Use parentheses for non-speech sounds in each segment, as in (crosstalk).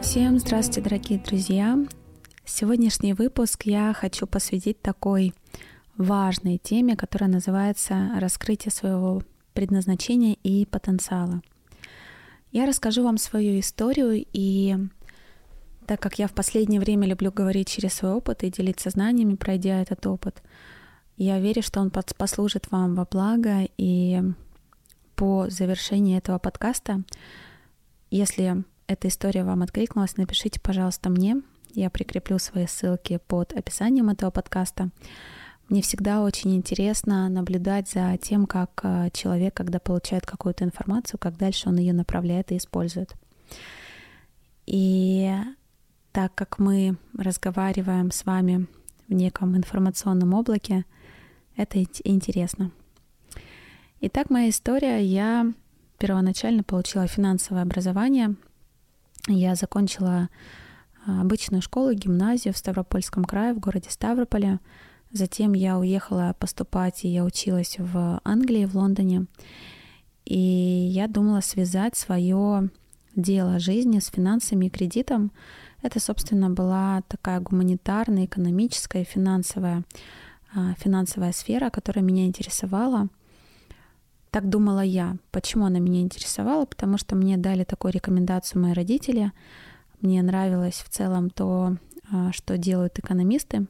Всем здравствуйте, дорогие друзья! Сегодняшний выпуск я хочу посвятить такой важной теме, которая называется «Раскрытие своего предназначения и потенциала». Я расскажу вам свою историю, и так как я в последнее время люблю говорить через свой опыт и делиться знаниями, пройдя этот опыт, я верю, что он послужит вам во благо, и по завершении этого подкаста, если эта история вам откликнулась, напишите, пожалуйста, мне. Я прикреплю свои ссылки под описанием этого подкаста. Мне всегда очень интересно наблюдать за тем, как э, человек, когда получает какую-то информацию, как дальше он ее направляет и использует. И так как мы разговариваем с вами в неком информационном облаке, это интересно. Итак, моя история. Я первоначально получила финансовое образование. Я закончила э, обычную школу, гимназию в Ставропольском крае, в городе Ставрополе. Затем я уехала поступать, и я училась в Англии, в Лондоне. И я думала связать свое дело жизни с финансами и кредитом. Это, собственно, была такая гуманитарная, экономическая, финансовая, а, финансовая сфера, которая меня интересовала. Так думала я. Почему она меня интересовала? Потому что мне дали такую рекомендацию мои родители. Мне нравилось в целом то, а, что делают экономисты.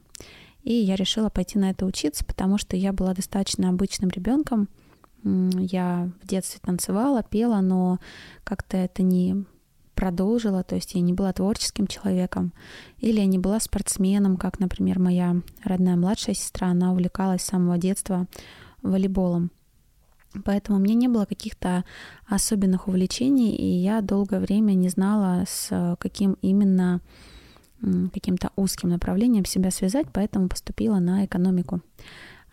И я решила пойти на это учиться, потому что я была достаточно обычным ребенком. Я в детстве танцевала, пела, но как-то это не продолжила, то есть я не была творческим человеком, или я не была спортсменом, как, например, моя родная младшая сестра, она увлекалась с самого детства волейболом. Поэтому у меня не было каких-то особенных увлечений, и я долгое время не знала, с каким именно каким-то узким направлением себя связать, поэтому поступила на экономику,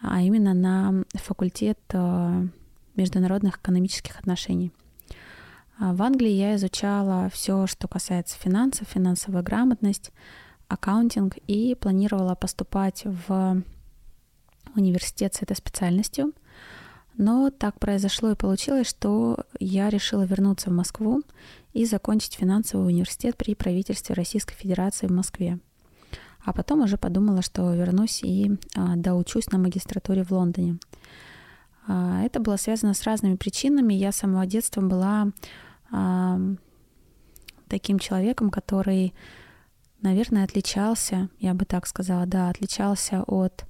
а именно на факультет э, международных экономических отношений. А в Англии я изучала все, что касается финансов, финансовая грамотность, аккаунтинг и планировала поступать в университет с этой специальностью – но так произошло и получилось, что я решила вернуться в Москву и закончить финансовый университет при правительстве Российской Федерации в Москве. А потом уже подумала, что вернусь и а, доучусь на магистратуре в Лондоне. А, это было связано с разными причинами. Я с самого детства была а, таким человеком, который, наверное, отличался, я бы так сказала, да, отличался от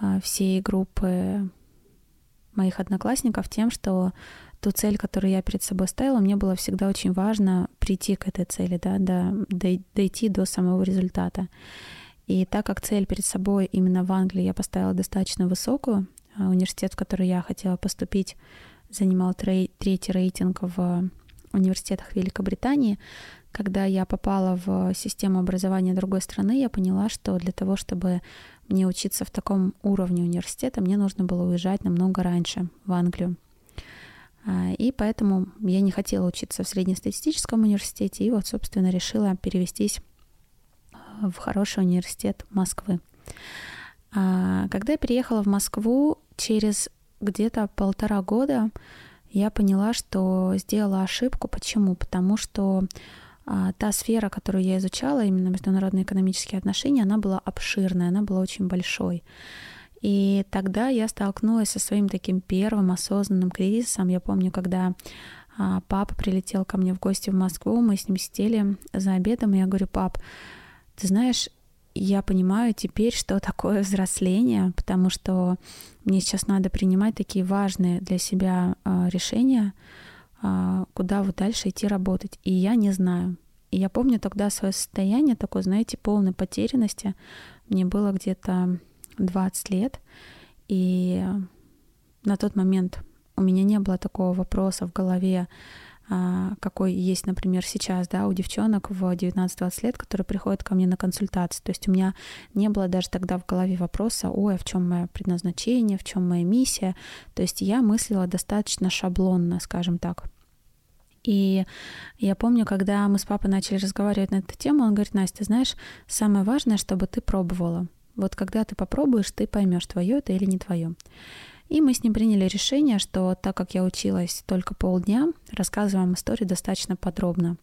а, всей группы моих одноклассников тем, что ту цель, которую я перед собой ставила, мне было всегда очень важно прийти к этой цели, да, до, дойти до самого результата. И так как цель перед собой именно в Англии я поставила достаточно высокую, а университет, в который я хотела поступить, занимал третий рейтинг в университетах Великобритании. Когда я попала в систему образования другой страны, я поняла, что для того, чтобы мне учиться в таком уровне университета, мне нужно было уезжать намного раньше в Англию. А, и поэтому я не хотела учиться в среднестатистическом университете, и вот, собственно, решила перевестись в хороший университет Москвы. А, когда я переехала в Москву, через где-то полтора года я поняла, что сделала ошибку. Почему? Потому что та сфера, которую я изучала, именно международные экономические отношения, она была обширная, она была очень большой. И тогда я столкнулась со своим таким первым осознанным кризисом. Я помню, когда а, папа прилетел ко мне в гости в Москву, мы с ним сидели за обедом, и я говорю, пап, ты знаешь, я понимаю теперь, что такое взросление, потому что мне сейчас надо принимать такие важные для себя а, решения, а, куда вот дальше идти работать. И я не знаю. И я помню тогда свое состояние такое, знаете, полной потерянности. Мне было где-то 20 лет. И на тот момент у меня не было такого вопроса в голове, а, какой есть, например, сейчас, да, у девчонок в 19-20 лет, которые приходят ко мне на консультации. То есть у меня не было даже тогда в голове вопроса, ой, а в чем мое предназначение, в чем моя миссия. То есть я мыслила достаточно шаблонно, скажем так. И я помню, когда мы с папой начали разговаривать на эту тему, он говорит, Настя, знаешь, самое важное, чтобы ты пробовала. Вот когда ты попробуешь, ты поймешь, твое это или не твое. И мы с ним приняли решение, что так как я училась только полдня, рассказываю вам историю достаточно подробно.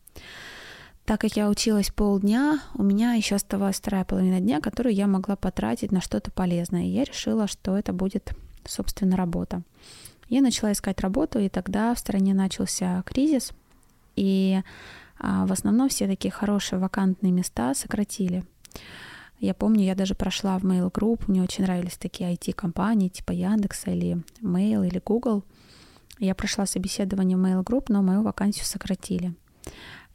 Так как я училась полдня, у меня еще оставалась вторая половина дня, которую я могла потратить на что-то полезное. И я решила, что это будет, собственно, работа. Я начала искать работу, и тогда в стране начался кризис, и а, в основном все такие хорошие вакантные места сократили. Я помню, я даже прошла в Mail Group, мне очень нравились такие IT-компании типа Яндекса или Mail или Google. Я прошла собеседование в Mail Group, но мою вакансию сократили.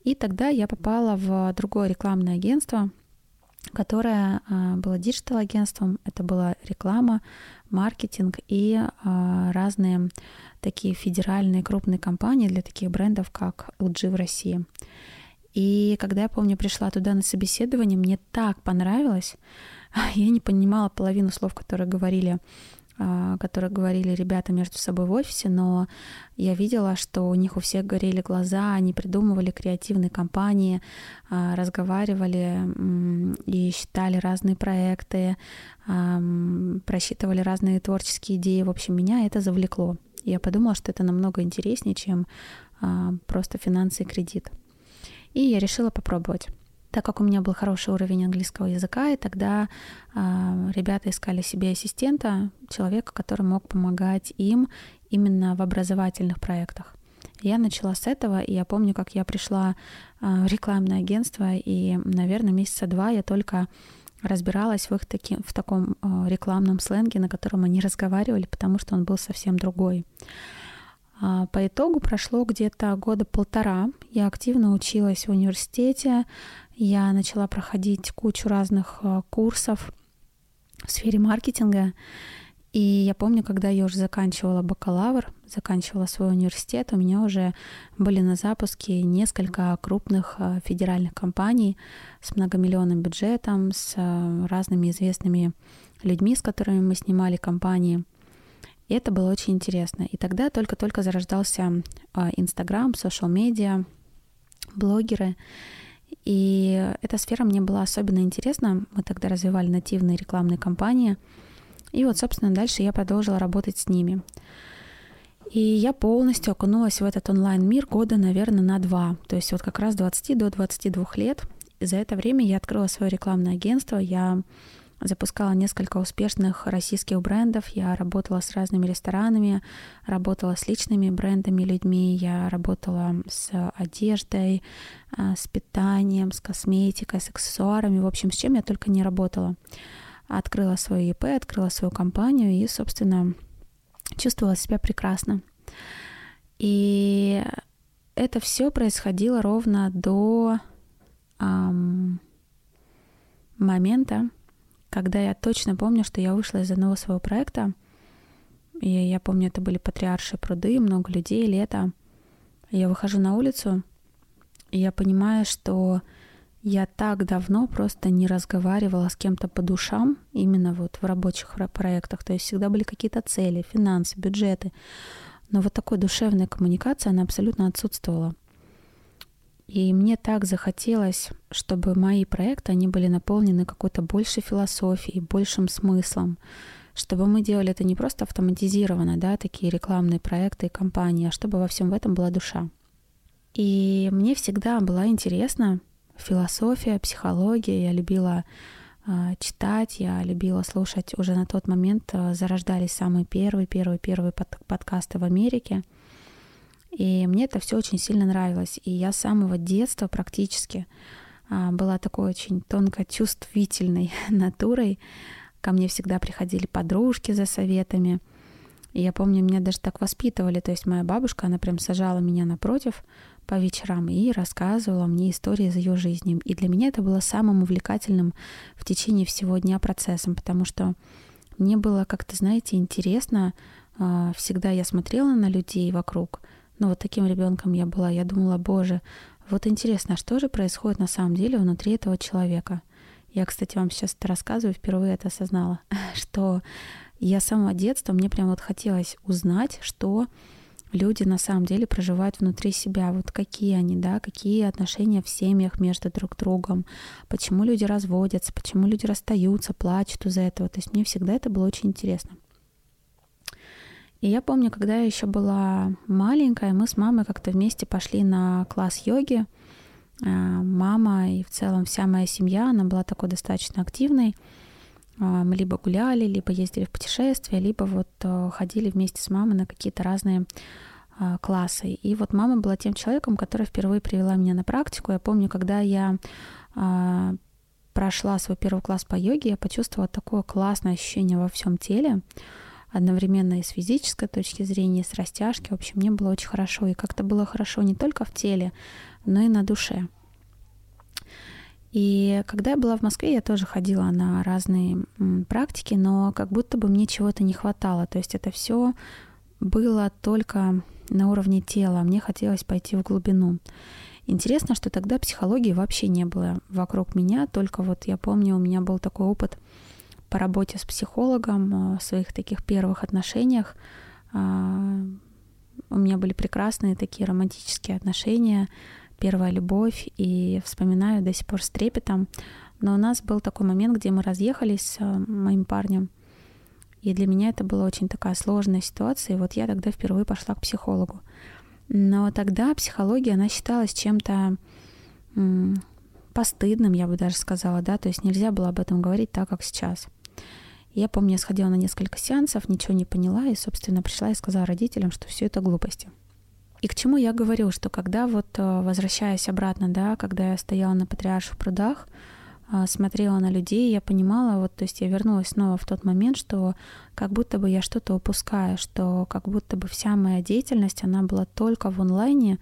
И тогда я попала в другое рекламное агентство, которое а, было digital-агентством. Это была реклама, маркетинг и а, разные такие федеральные крупные компании для таких брендов, как LG в России. И когда я помню, пришла туда на собеседование, мне так понравилось. (laughs) Я не понимала половину слов, которые говорили которые говорили ребята между собой в офисе, но я видела, что у них у всех горели глаза, они придумывали креативные компании, а, разговаривали и считали разные проекты, просчитывали разные творческие идеи. В общем, меня это завлекло. Я подумала, что это намного интереснее, чем а, просто финансы и кредит. И я решила попробовать. Так как у меня был хороший уровень английского языка, и тогда э, ребята искали себе ассистента, человека, который мог помогать им именно в образовательных проектах. Я начала с этого, и я помню, как я пришла э, в рекламное агентство, и, наверное, месяца два я только разбиралась в их таки, в таком э, рекламном сленге, на котором они разговаривали, потому что он был совсем другой. А, по итогу прошло где-то года полтора. Я активно училась в университете. Я начала проходить кучу разных а, курсов в сфере маркетинга. И я помню, когда я уже заканчивала бакалавр, заканчивала свой университет, у меня уже были на запуске несколько крупных а, федеральных компаний с многомиллионным бюджетом, с разными известными людьми, с которыми мы снимали компании – и это было очень интересно. И тогда только-только зарождался Инстаграм, социал-медиа, блогеры. И эта сфера мне была особенно интересна. Мы тогда развивали нативные рекламные кампании. И вот, собственно, дальше я продолжила работать с ними. И я полностью окунулась в этот онлайн-мир года, наверное, на два. То есть вот как раз 20 до 22 лет. И за это время я открыла свое рекламное агентство. Я запускала несколько успешных российских брендов. Я работала с разными ресторанами, работала с личными брендами, людьми. Я работала с одеждой, а, с питанием, с косметикой, с аксессуарами. В общем, с чем я только не работала. Открыла свою ЕП, открыла свою компанию и, собственно, чувствовала себя прекрасно. И это все происходило ровно до эм, момента, когда я точно помню, что я вышла из одного своего проекта, и я помню, это были патриаршие пруды, много людей, лето. Я выхожу на улицу, и я понимаю, что я так давно просто не разговаривала с кем-то по душам, именно вот в рабочих проектах. То есть всегда были какие-то цели, финансы, бюджеты. Но вот такой душевной коммуникации, она абсолютно отсутствовала. И мне так захотелось, чтобы мои проекты, они были наполнены какой-то большей философией, большим смыслом, чтобы мы делали это не просто автоматизированно, да, такие рекламные проекты и компании, а чтобы во всем в этом была душа. И мне всегда была интересна философия, психология. Я любила э, читать, я любила слушать. Уже на тот момент э, зарождались самые первые, первые, первые под, подкасты в Америке — и мне это все очень сильно нравилось. И я с самого детства практически а, была такой очень тонко чувствительной (laughs) натурой. Ко мне всегда приходили подружки за советами. И я помню, меня даже так воспитывали. То есть моя бабушка, она прям сажала меня напротив по вечерам и рассказывала мне истории из ее жизни. И для меня это было самым увлекательным в течение всего дня процессом, потому что мне было как-то, знаете, интересно. А, всегда я смотрела на людей вокруг — Ну, вот таким ребенком я была. Я думала, боже, вот интересно, а что же происходит на самом деле внутри этого человека? Я, кстати, вам сейчас это рассказываю, впервые это осознала, (laughs) что я с самого детства, мне прям вот хотелось узнать, что люди на самом деле проживают внутри себя, вот какие они, да, какие отношения в семьях между друг другом, почему люди разводятся, почему люди расстаются, плачут из-за этого. То есть мне всегда это было очень интересно. И я помню, когда я еще была маленькая, мы с мамой как-то вместе пошли на класс йоги. А, мама и в целом вся моя семья, она была такой достаточно активной. А, мы либо гуляли, либо ездили в путешествия, либо вот э, ходили вместе с мамой на какие-то разные а, классы. И вот мама была тем человеком, который впервые привела меня на практику. Я помню, когда я прошла свой первый класс по йоге, я почувствовала такое классное ощущение во всем теле одновременно и с физической точки зрения, и с растяжки. В общем, мне было очень хорошо. И как-то было хорошо не только в теле, но и на душе. И когда я была в Москве, я тоже ходила на разные практики, но как будто бы мне чего-то не хватало. То есть это все было только на уровне тела. Мне хотелось пойти в глубину. Интересно, что тогда психологии вообще не было вокруг меня, только вот я помню, у меня был такой опыт по работе с психологом, э, в своих таких первых отношениях. А, у меня были прекрасные такие романтические отношения, первая любовь, и вспоминаю до сих пор с трепетом. Но у нас был такой момент, где мы разъехались с э, моим парнем, и для меня это была очень такая сложная ситуация, и вот я тогда впервые пошла к психологу. Но тогда психология, она считалась чем-то постыдным, я бы даже сказала, да, то есть нельзя было об этом говорить так, как сейчас. Я помню, я сходила на несколько сеансов, ничего не поняла, и, собственно, пришла и сказала родителям, что все это глупости. И к чему я говорю, что когда вот, э, возвращаясь обратно, да, когда я стояла на Патриарших прудах, э, смотрела на людей, я понимала, вот, то есть я вернулась снова в тот момент, что как будто бы я что-то упускаю, что как будто бы вся моя деятельность, она была только в онлайне,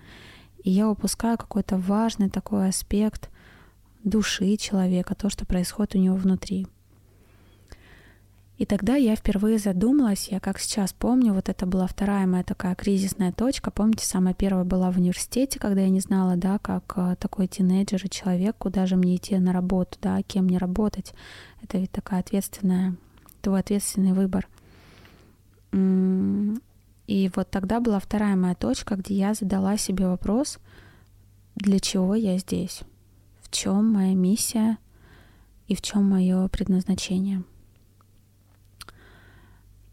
и я упускаю какой-то важный такой аспект души человека, то, что происходит у него внутри. И тогда я впервые задумалась, я как сейчас помню, вот это была вторая моя такая кризисная точка. Помните, самая первая была в университете, когда я не знала, да, как э, такой тинейджер и человек, куда же мне идти на работу, да, кем мне работать. Это ведь такая ответственная, твой ответственный выбор. И вот тогда была вторая моя точка, где я задала себе вопрос, для чего я здесь, в чем моя миссия и в чем мое предназначение.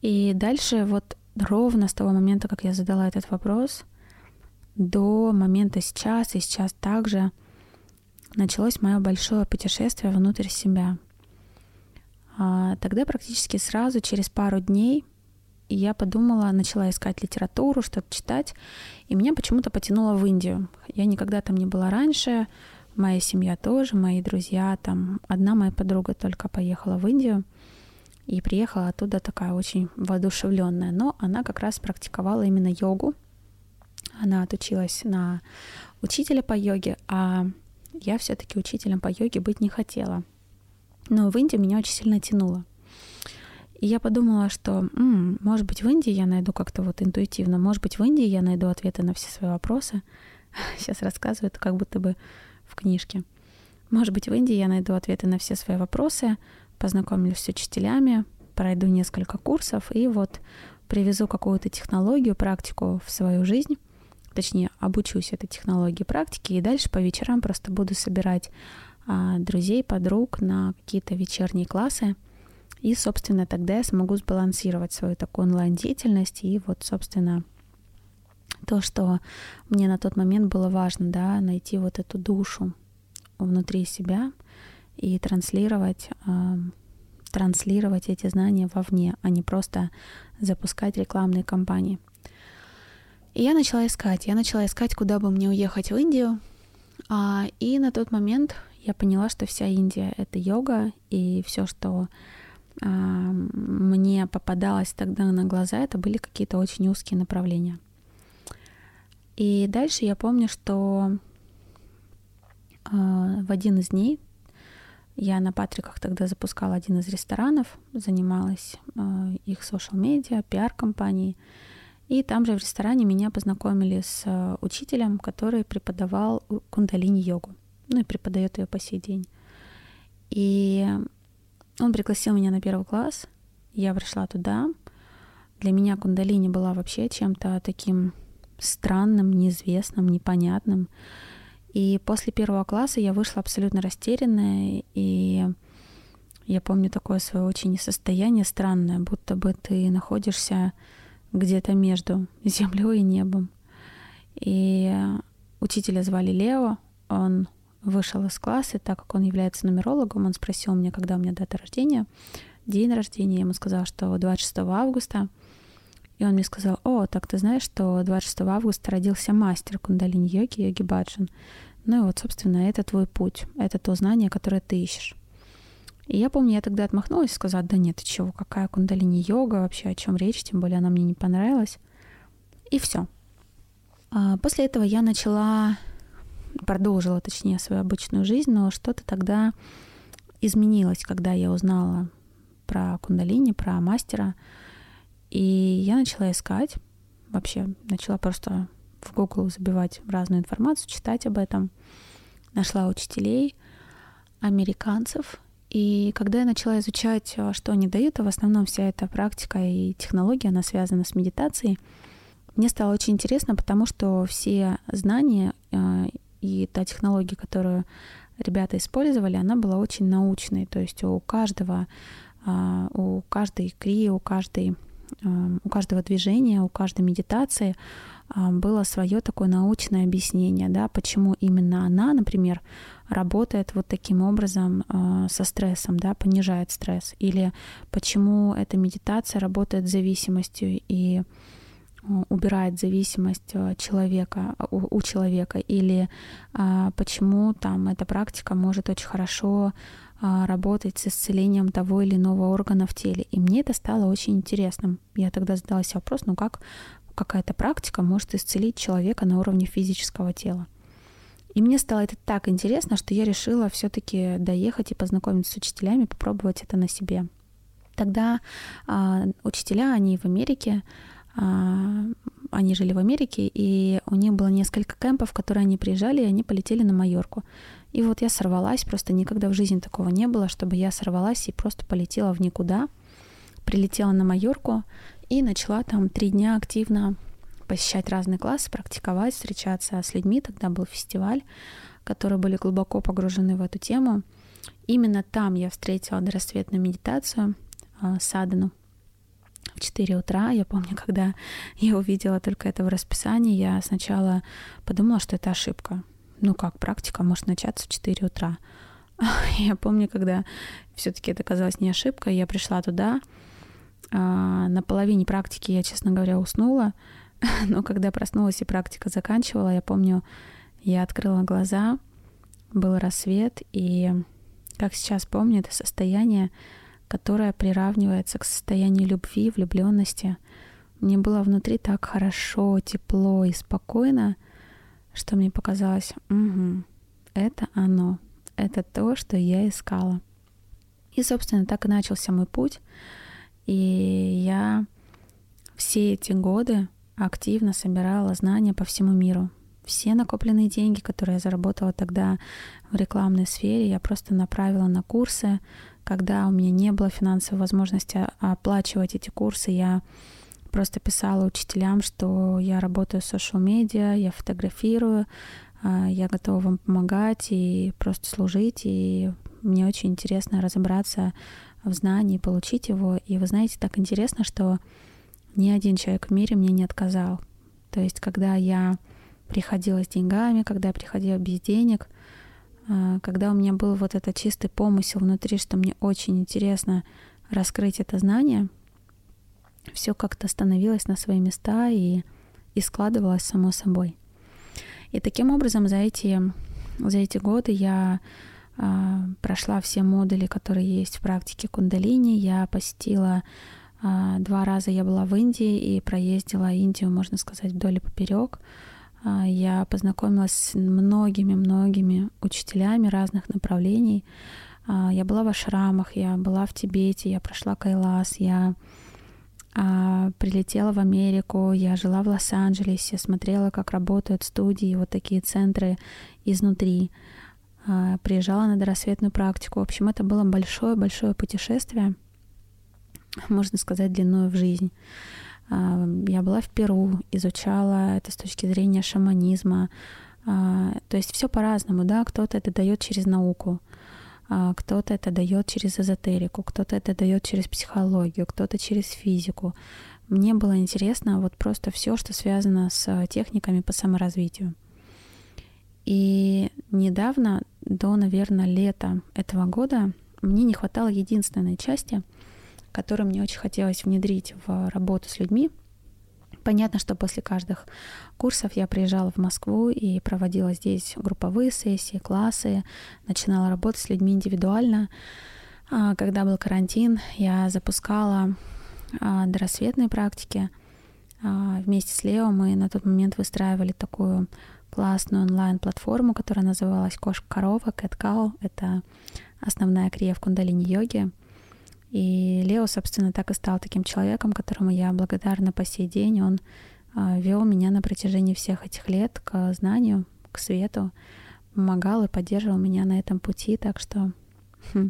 И дальше вот ровно с того момента, как я задала этот вопрос, до момента сейчас и сейчас также началось мое большое путешествие внутрь себя. А тогда практически сразу, через пару дней, я подумала, начала искать литературу, что-то читать, и меня почему-то потянуло в Индию. Я никогда там не была раньше, моя семья тоже, мои друзья там. Одна моя подруга только поехала в Индию — и приехала оттуда такая очень воодушевленная. Но она как раз практиковала именно йогу. Она отучилась на учителя по йоге, а я все-таки учителем по йоге быть не хотела. Но в Индию меня очень сильно тянуло. И я подумала, что, м-м, может быть, в Индии я найду как-то вот интуитивно, может быть, в Индии я найду ответы на все свои вопросы. (laughs) Сейчас рассказываю, как будто бы в книжке. Может быть, в Индии я найду ответы на все свои вопросы, познакомлюсь с учителями, пройду несколько курсов и вот привезу какую-то технологию, практику в свою жизнь, точнее, обучусь этой технологии практики, и дальше по вечерам просто буду собирать а, друзей, подруг на какие-то вечерние классы, и, собственно, тогда я смогу сбалансировать свою такую онлайн-деятельность. И вот, собственно, то, что мне на тот момент было важно, да, найти вот эту душу внутри себя, и транслировать, транслировать эти знания вовне, а не просто запускать рекламные кампании. И я начала искать, я начала искать, куда бы мне уехать в Индию. А, и на тот момент я поняла, что вся Индия — это йога, и все, что мне попадалось тогда на глаза, это были какие-то очень узкие направления. И дальше я помню, что а, в один из дней я на Патриках тогда запускала один из ресторанов, занималась э, их social медиа, пиар-компанией. И там же в ресторане меня познакомили с э, учителем, который преподавал кундалини-йогу. Ну и преподает ее по сей день. И он пригласил меня на первый класс. Я пришла туда. Для меня кундалини была вообще чем-то таким странным, неизвестным, непонятным. И после первого класса я вышла абсолютно растерянная, и я помню такое свое очень состояние странное, будто бы ты находишься где-то между (laughs) землей и небом. И учителя звали Лео, он вышел из класса, так как он является нумерологом, он спросил меня, когда у меня дата рождения, день рождения, я ему сказала, что 26 августа, и он мне сказал, о, так ты знаешь, что 26 августа родился мастер кундалини-йоги, йоги Баджан. Ну и вот, собственно, это твой путь, это то знание, которое ты ищешь. И я помню, я тогда отмахнулась и сказала, да нет, чего, какая кундалини-йога вообще, о чем речь, тем более она мне не понравилась. И все. А после этого я начала, продолжила, точнее, свою обычную жизнь, но что-то тогда изменилось, когда я узнала про кундалини, про мастера. И я начала искать, вообще начала просто в Google забивать разную информацию, читать об этом. Нашла учителей, американцев. И когда я начала изучать, а, что они дают, а в основном вся эта практика и технология, она связана с медитацией, мне стало очень интересно, потому что все знания а, и та технология, которую ребята использовали, она была очень научной. То есть у каждого, а, у каждой кри, у каждой у каждого движения, у каждой медитации было свое такое научное объяснение, да, почему именно она, например, работает вот таким образом со стрессом, да, понижает стресс, или почему эта медитация работает с зависимостью и убирает зависимость человека у, человека или а, почему там эта практика может очень хорошо а, работать с исцелением того или иного органа в теле. И мне это стало очень интересным. Я тогда задалась вопрос, ну как какая-то практика может исцелить человека на уровне физического тела. И мне стало это так интересно, что я решила все-таки доехать и познакомиться с учителями, попробовать это на себе. Тогда а, учителя, они в Америке, а, они жили в Америке, и у них было несколько кемпов, в которые они приезжали, и они полетели на Майорку. И вот я сорвалась, просто никогда в жизни такого не было, чтобы я сорвалась и просто полетела в никуда, прилетела на Майорку и начала там три дня активно посещать разные классы, практиковать, встречаться с людьми. Тогда был фестиваль, которые были глубоко погружены в эту тему. Именно там я встретила дорассветную медитацию э, садану в 4 утра. Я помню, (laughs) когда я увидела только это в расписании, я сначала подумала, что это ошибка ну как, практика может начаться в 4 утра. (laughs) Я помню, когда все-таки это казалось не ошибкой, я пришла туда, а, на половине практики я, честно говоря, уснула, (laughs) но когда проснулась и практика заканчивала, я помню, я открыла глаза, был рассвет, и, как сейчас помню, это состояние, которое приравнивается к состоянию любви, влюбленности. Мне было внутри так хорошо, тепло и спокойно, что мне показалось, угу, это оно, это то, что я искала. И, собственно, так и начался мой путь. И я все эти годы активно собирала знания по всему миру. Все накопленные деньги, которые я заработала тогда в рекламной сфере, я просто направила на курсы. Когда у меня не было финансовой возможности оплачивать эти курсы, я просто писала учителям, что я работаю в social медиа, я фотографирую, а, я готова вам помогать и просто служить, и мне очень интересно разобраться в знании, получить его. И вы знаете, так интересно, что ни один человек в мире мне не отказал. То есть, когда я приходила с деньгами, когда я приходила без денег, а, когда у меня был вот этот чистый помысел внутри, что мне очень интересно раскрыть это знание — все как-то становилось на свои места и, и складывалось само собой. И таким образом за эти, за эти годы я э, прошла все модули, которые есть в практике кундалини. Я посетила э, два раза, я была в Индии и проездила Индию, можно сказать, вдоль и поперек. Э, я познакомилась с многими-многими учителями разных направлений. Э, я была в ашрамах, я была в Тибете, я прошла Кайлас, я а, прилетела в Америку, я жила в Лос-Анджелесе, смотрела, как работают студии, вот такие центры изнутри. А, приезжала на дорассветную практику. В общем, это было большое-большое путешествие, можно сказать, длиной в жизнь. А, я была в Перу, изучала это с точки зрения шаманизма. А, то есть все по-разному, да, кто-то это дает через науку, кто-то это дает через эзотерику, кто-то это дает через психологию, кто-то через физику. Мне было интересно вот просто все, что связано с техниками по саморазвитию. И недавно, до, наверное, лета этого года, мне не хватало единственной части, которую мне очень хотелось внедрить в работу с людьми. Понятно, что после каждых курсов я приезжала в Москву и проводила здесь групповые сессии, классы, начинала работать с людьми индивидуально. А, когда был карантин, я запускала а, дорассветные практики. А, вместе с Лео мы на тот момент выстраивали такую классную онлайн-платформу, которая называлась «Кошка-корова», Cat Cow. Это основная крия в кундалини-йоге. И Лео, собственно, так и стал таким человеком, которому я благодарна по сей день. Он а, вел меня на протяжении всех этих лет к знанию, к свету, помогал и поддерживал меня на этом пути. Так что, хм,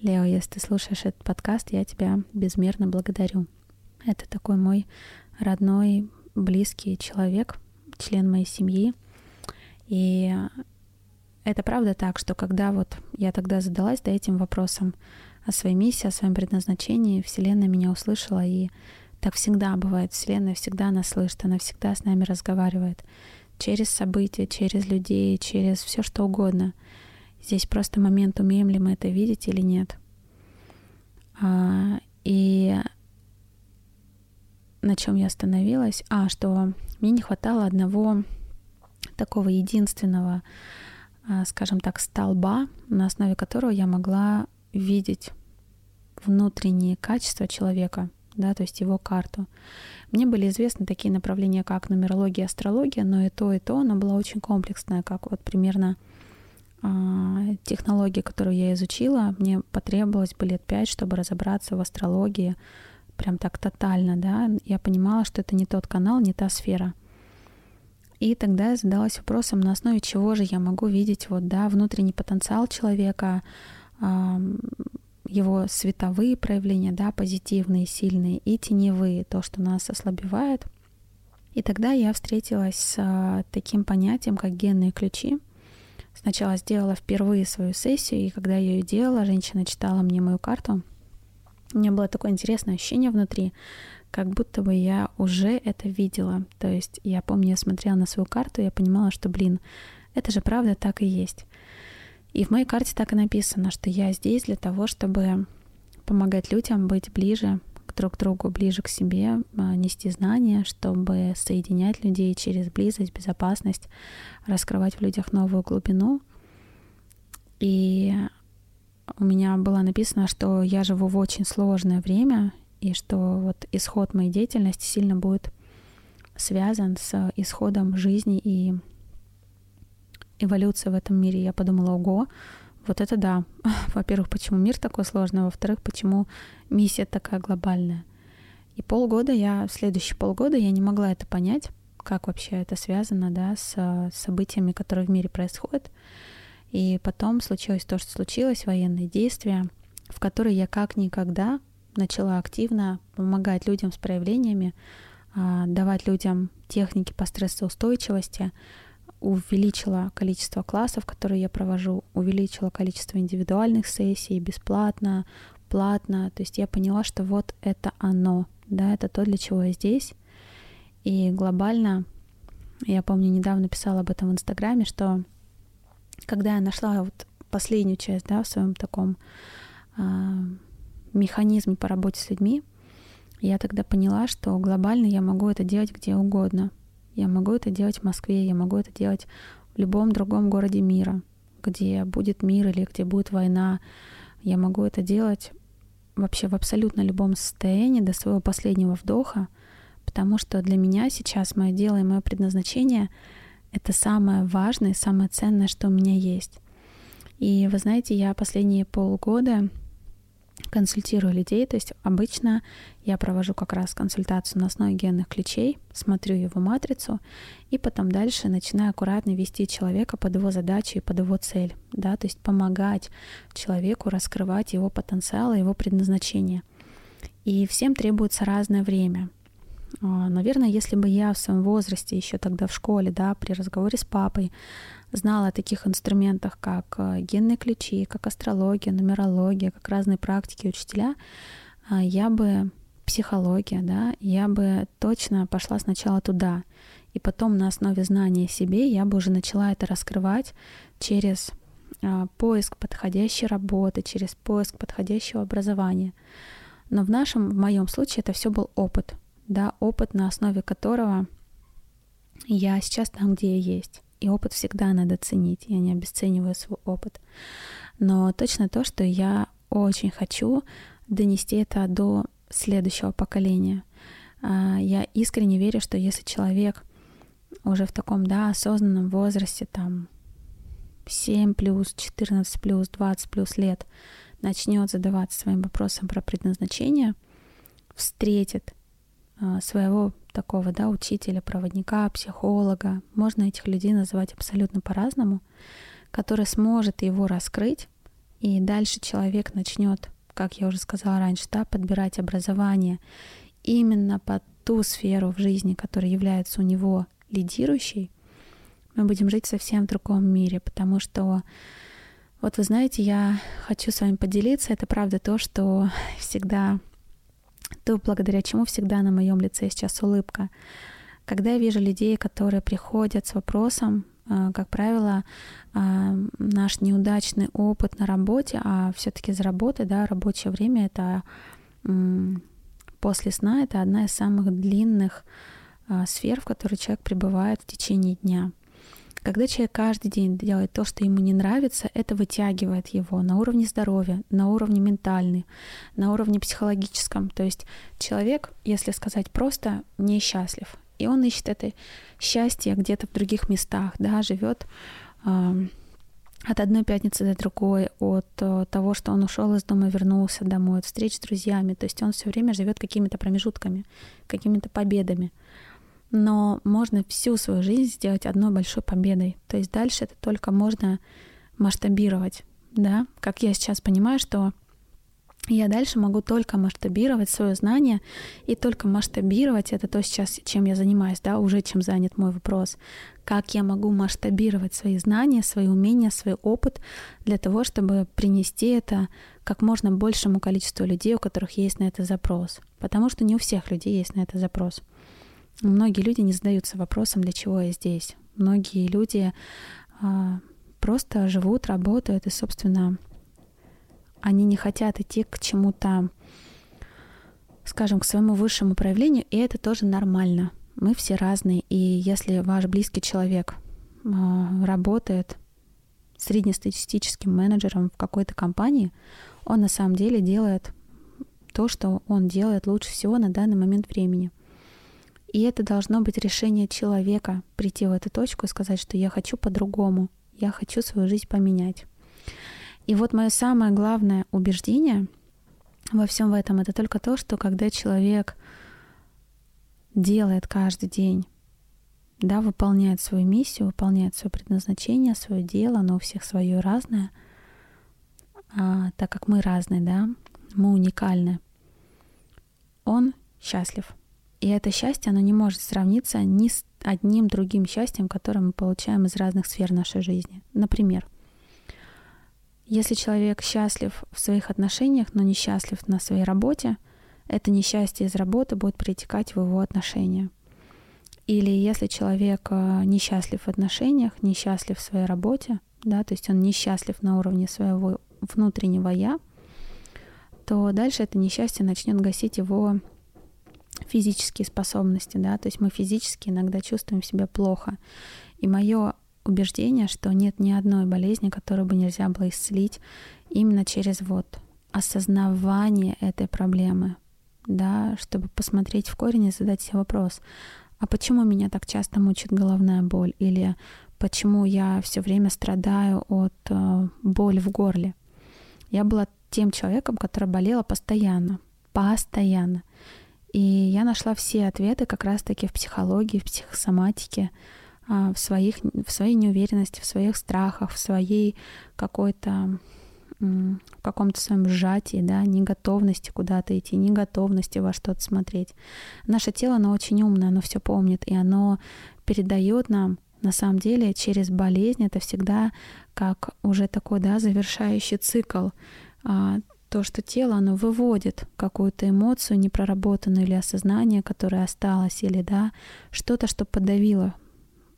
Лео, если ты слушаешь этот подкаст, я тебя безмерно благодарю. Это такой мой родной, близкий человек, член моей семьи. И это правда так, что когда вот я тогда задалась да, этим вопросом о своей миссии, о своем предназначении, Вселенная меня услышала, и так всегда бывает. Вселенная всегда нас слышит, она всегда с нами разговаривает. Через события, через людей, через все что угодно. Здесь просто момент, умеем ли мы это видеть или нет. А, и на чем я остановилась? А, что мне не хватало одного такого единственного, а, скажем так, столба, на основе которого я могла видеть внутренние качества человека, да, то есть его карту. Мне были известны такие направления, как нумерология, астрология, но и то, и то, она была очень комплексная, как вот примерно э, технология, которую я изучила, мне потребовалось бы лет пять, чтобы разобраться в астрологии прям так тотально, да. Я понимала, что это не тот канал, не та сфера. И тогда я задалась вопросом, на основе чего же я могу видеть вот, да, внутренний потенциал человека, его световые проявления, да, позитивные, сильные, и теневые, то, что нас ослабевает. И тогда я встретилась с а, таким понятием, как генные ключи. Сначала сделала впервые свою сессию, и когда я ее делала, женщина читала мне мою карту. У меня было такое интересное ощущение внутри, как будто бы я уже это видела. То есть я помню, я смотрела на свою карту, и я понимала, что, блин, это же правда так и есть. И в моей карте так и написано, что я здесь для того, чтобы помогать людям быть ближе друг к другу, ближе к себе, а, нести знания, чтобы соединять людей через близость, безопасность, раскрывать в людях новую глубину. И у меня было написано, что я живу в очень сложное время, и что вот исход моей деятельности сильно будет связан с исходом жизни и эволюции в этом мире. Я подумала, ого, вот это да. (laughs) Во-первых, почему мир такой сложный, во-вторых, почему миссия такая глобальная. И полгода я, следующие полгода я не могла это понять, как вообще это связано, да, с событиями, которые в мире происходят. И потом случилось то, что случилось, военные действия, в которые я как никогда начала активно помогать людям с проявлениями, а, давать людям техники по стрессоустойчивости, увеличила количество классов, которые я провожу, увеличила количество индивидуальных сессий бесплатно, платно. То есть я поняла, что вот это оно, да, это то, для чего я здесь. И глобально, я помню, недавно писала об этом в Инстаграме, что когда я нашла вот последнюю часть, да, в своем таком а, механизме по работе с людьми, я тогда поняла, что глобально я могу это делать где угодно. Я могу это делать в Москве, я могу это делать в любом другом городе мира, где будет мир или где будет война. Я могу это делать вообще в абсолютно любом состоянии до своего последнего вдоха, потому что для меня сейчас мое дело и мое предназначение — это самое важное, самое ценное, что у меня есть. И вы знаете, я последние полгода консультирую людей, то есть обычно я провожу как раз консультацию на основе генных ключей, смотрю его матрицу и потом дальше начинаю аккуратно вести человека под его задачу и под его цель, да, то есть помогать человеку раскрывать его потенциал и его предназначение. И всем требуется разное время. А, наверное, если бы я в своем возрасте, еще тогда в школе, да, при разговоре с папой, знала о таких инструментах, как э, генные ключи, как астрология, нумерология, как разные практики учителя, а, я бы психология, да, я бы точно пошла сначала туда. И потом на основе знания себе я бы уже начала это раскрывать через а, поиск подходящей работы, через поиск подходящего образования. Но в нашем, в моем случае это все был опыт, да, опыт, на основе которого я сейчас там, где я есть. И опыт всегда надо ценить. Я не обесцениваю свой опыт. Но точно то, что я очень хочу донести это до следующего поколения. А, я искренне верю, что если человек уже в таком, да, осознанном возрасте, там, 7 плюс, 14 плюс, 20 плюс лет, начнет задаваться своим вопросом про предназначение, встретит своего такого, да, учителя, проводника, психолога, можно этих людей называть абсолютно по-разному, который сможет его раскрыть, и дальше человек начнет, как я уже сказала раньше, да, подбирать образование именно под ту сферу в жизни, которая является у него лидирующей, мы будем жить совсем в другом мире, потому что вот вы знаете, я хочу с вами поделиться. Это правда то, что всегда то, благодаря чему всегда на моем лице сейчас улыбка. Когда я вижу людей, которые приходят с вопросом, а, как правило, а, наш неудачный опыт на работе, а все-таки за работой, да, рабочее время это после сна это одна из самых длинных а, сфер, в которой человек пребывает в течение дня. Когда человек каждый день делает то, что ему не нравится, это вытягивает его на уровне здоровья, на уровне ментальный, на уровне психологическом. То есть человек, если сказать просто, несчастлив. И он ищет это счастье где-то в других местах, да, живет э, от одной пятницы до другой, от э, того, что он ушел из дома, вернулся домой, от встреч с друзьями. То есть он все время живет какими-то промежутками, какими-то победами но можно всю свою жизнь сделать одной большой победой. То есть дальше это только можно масштабировать, да, как я сейчас понимаю, что я дальше могу только масштабировать свое знание и только масштабировать это то сейчас, чем я занимаюсь, да, уже чем занят мой вопрос. Как я могу масштабировать свои знания, свои умения, свой опыт для того, чтобы принести это как можно большему количеству людей, у которых есть на это запрос. Потому что не у всех людей есть на это запрос. Многие люди не задаются вопросом, для чего я здесь. Многие люди а, просто живут, работают, и, собственно, они не хотят идти к чему-то, скажем, к своему высшему проявлению, и это тоже нормально. Мы все разные, и если ваш близкий человек а, работает среднестатистическим менеджером в какой-то компании, он на самом деле делает то, что он делает лучше всего на данный момент времени — и это должно быть решение человека прийти в эту точку и сказать, что я хочу по-другому, я хочу свою жизнь поменять. И вот мое самое главное убеждение во всем этом это только то, что когда человек делает каждый день, да, выполняет свою миссию, выполняет свое предназначение, свое дело, но у всех свое разное, а, так как мы разные, да, мы уникальны, он счастлив. И это счастье, оно не может сравниться ни с одним другим счастьем, которое мы получаем из разных сфер нашей жизни. Например, если человек счастлив в своих отношениях, но несчастлив на своей работе, это несчастье из работы будет перетекать в его отношения. Или если человек э, несчастлив в отношениях, несчастлив в своей работе, да, то есть он несчастлив на уровне своего внутреннего я, то дальше это несчастье начнет гасить его физические способности, да, то есть мы физически иногда чувствуем себя плохо. И мое убеждение, что нет ни одной болезни, которую бы нельзя было исцелить именно через вот осознавание этой проблемы, да, чтобы посмотреть в корень и задать себе вопрос, а почему меня так часто мучит головная боль или почему я все время страдаю от э, боли в горле. Я была тем человеком, который болела постоянно, постоянно. И я нашла все ответы как раз-таки в психологии, в психосоматике, а, в, своих, в своей неуверенности, в своих страхах, в своей какой-то в каком-то своем сжатии, да, неготовности куда-то идти, неготовности во что-то смотреть. Наше тело, оно очень умное, оно все помнит, и оно передает нам на самом деле через болезнь это всегда как уже такой, да, завершающий цикл. То, что тело, оно выводит какую-то эмоцию непроработанную или осознание, которое осталось, или, да, что-то, что подавило,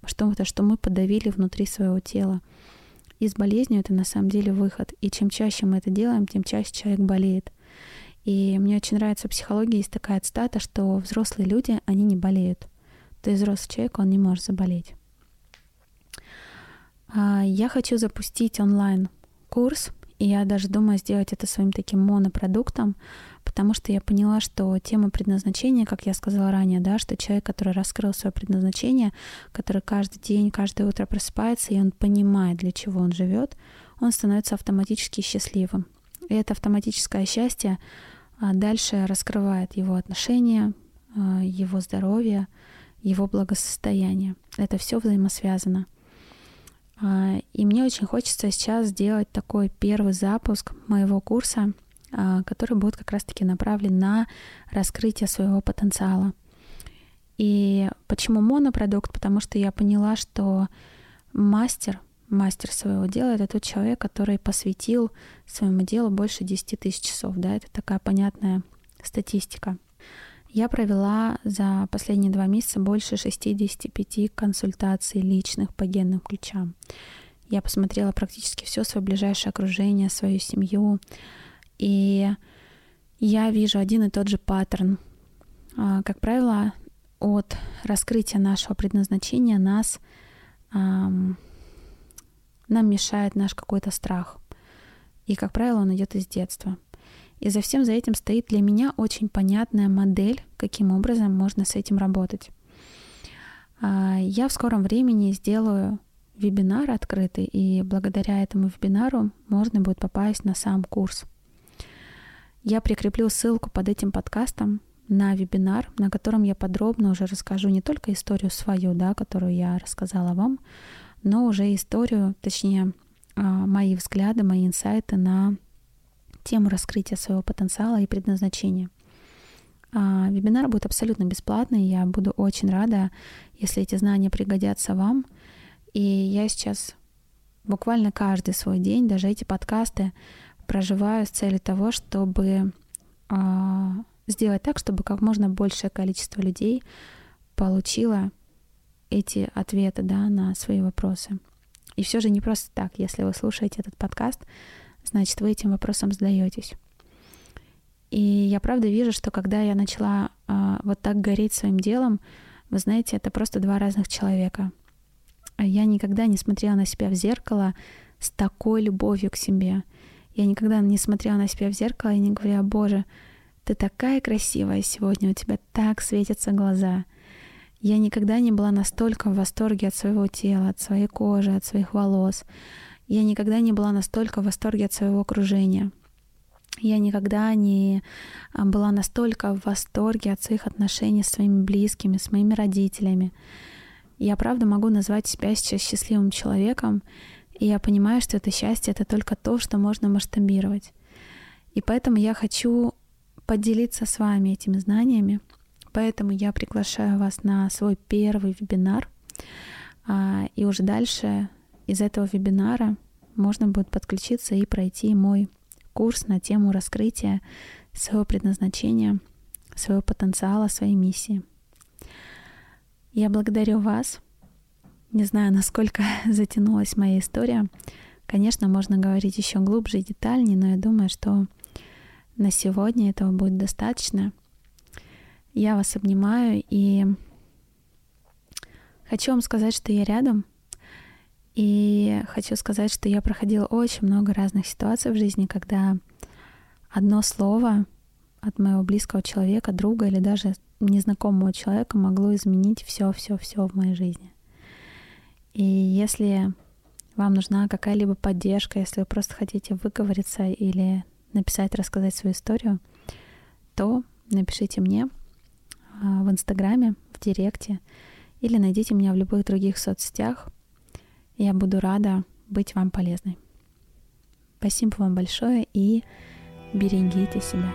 что-то, что мы подавили внутри своего тела. И с болезнью это на самом деле выход. И чем чаще мы это делаем, тем чаще человек болеет. И мне очень нравится в психологии есть такая цитата, что взрослые люди, они не болеют. То есть взрослый человек, он не может заболеть. А, я хочу запустить онлайн-курс, и я даже думаю сделать это своим таким монопродуктом, потому что я поняла, что тема предназначения, как я сказала ранее, да, что человек, который раскрыл свое предназначение, который каждый день, каждое утро просыпается, и он понимает, для чего он живет, он становится автоматически счастливым. И это автоматическое счастье а, дальше раскрывает его отношения, а, его здоровье, его благосостояние. Это все взаимосвязано. А, и мне очень хочется сейчас сделать такой первый запуск моего курса, а, который будет как раз-таки направлен на раскрытие своего потенциала. И почему монопродукт? Потому что я поняла, что мастер, мастер своего дела — это тот человек, который посвятил своему делу больше 10 тысяч часов. Да? Это такая понятная статистика. Я провела за последние два месяца больше 65 консультаций личных по генным ключам. Я посмотрела практически все свое ближайшее окружение, свою семью. И я вижу один и тот же паттерн. А, как правило, от раскрытия нашего предназначения нас нам мешает наш какой-то страх. И, как правило, он идет из детства. И за всем за этим стоит для меня очень понятная модель, каким образом можно с этим работать. А, я в скором времени сделаю вебинар открытый, и благодаря этому вебинару можно будет попасть на сам курс. Я прикреплю ссылку под этим подкастом на вебинар, на котором я подробно уже расскажу не только историю свою, да, которую я рассказала вам, но уже историю, точнее, а, мои взгляды, мои инсайты на тему раскрытия своего потенциала и предназначения. А, вебинар будет абсолютно бесплатный. Я буду очень рада, если эти знания пригодятся вам. И я сейчас буквально каждый свой день, даже эти подкасты, проживаю с целью того, чтобы а, сделать так, чтобы как можно большее количество людей получило эти ответы да, на свои вопросы. И все же не просто так, если вы слушаете этот подкаст, значит, вы этим вопросом задаетесь. И я правда вижу, что когда я начала э, вот так гореть своим делом, вы знаете, это просто два разных человека. Я никогда не смотрела на себя в зеркало с такой любовью к себе. Я никогда не смотрела на себя в зеркало и не говорила, боже, ты такая красивая сегодня, у тебя так светятся глаза. Я никогда не была настолько в восторге от своего тела, от своей кожи, от своих волос. Я никогда не была настолько в восторге от своего окружения. Я никогда не а, была настолько в восторге от своих отношений с своими близкими, с моими родителями. Я правда могу назвать себя сейчас счастливым человеком, и я понимаю, что это счастье — это только то, что можно масштабировать. И поэтому я хочу поделиться с вами этими знаниями. Поэтому я приглашаю вас на свой первый вебинар. А, и уже дальше из этого вебинара можно будет подключиться и пройти мой курс на тему раскрытия своего предназначения, своего потенциала, своей миссии. Я благодарю вас. Не знаю, насколько (laughs) затянулась моя история. Конечно, можно говорить еще глубже и детальнее, но я думаю, что на сегодня этого будет достаточно. Я вас обнимаю и хочу вам сказать, что я рядом — и хочу сказать, что я проходила очень много разных ситуаций в жизни, когда одно слово от моего близкого человека, друга или даже незнакомого человека могло изменить все, все, все в моей жизни. И если вам нужна какая-либо поддержка, если вы просто хотите выговориться или написать, рассказать свою историю, то напишите мне а, в Инстаграме, в Директе или найдите меня в любых других соцсетях. Я буду рада быть вам полезной. Спасибо вам большое и берегите себя.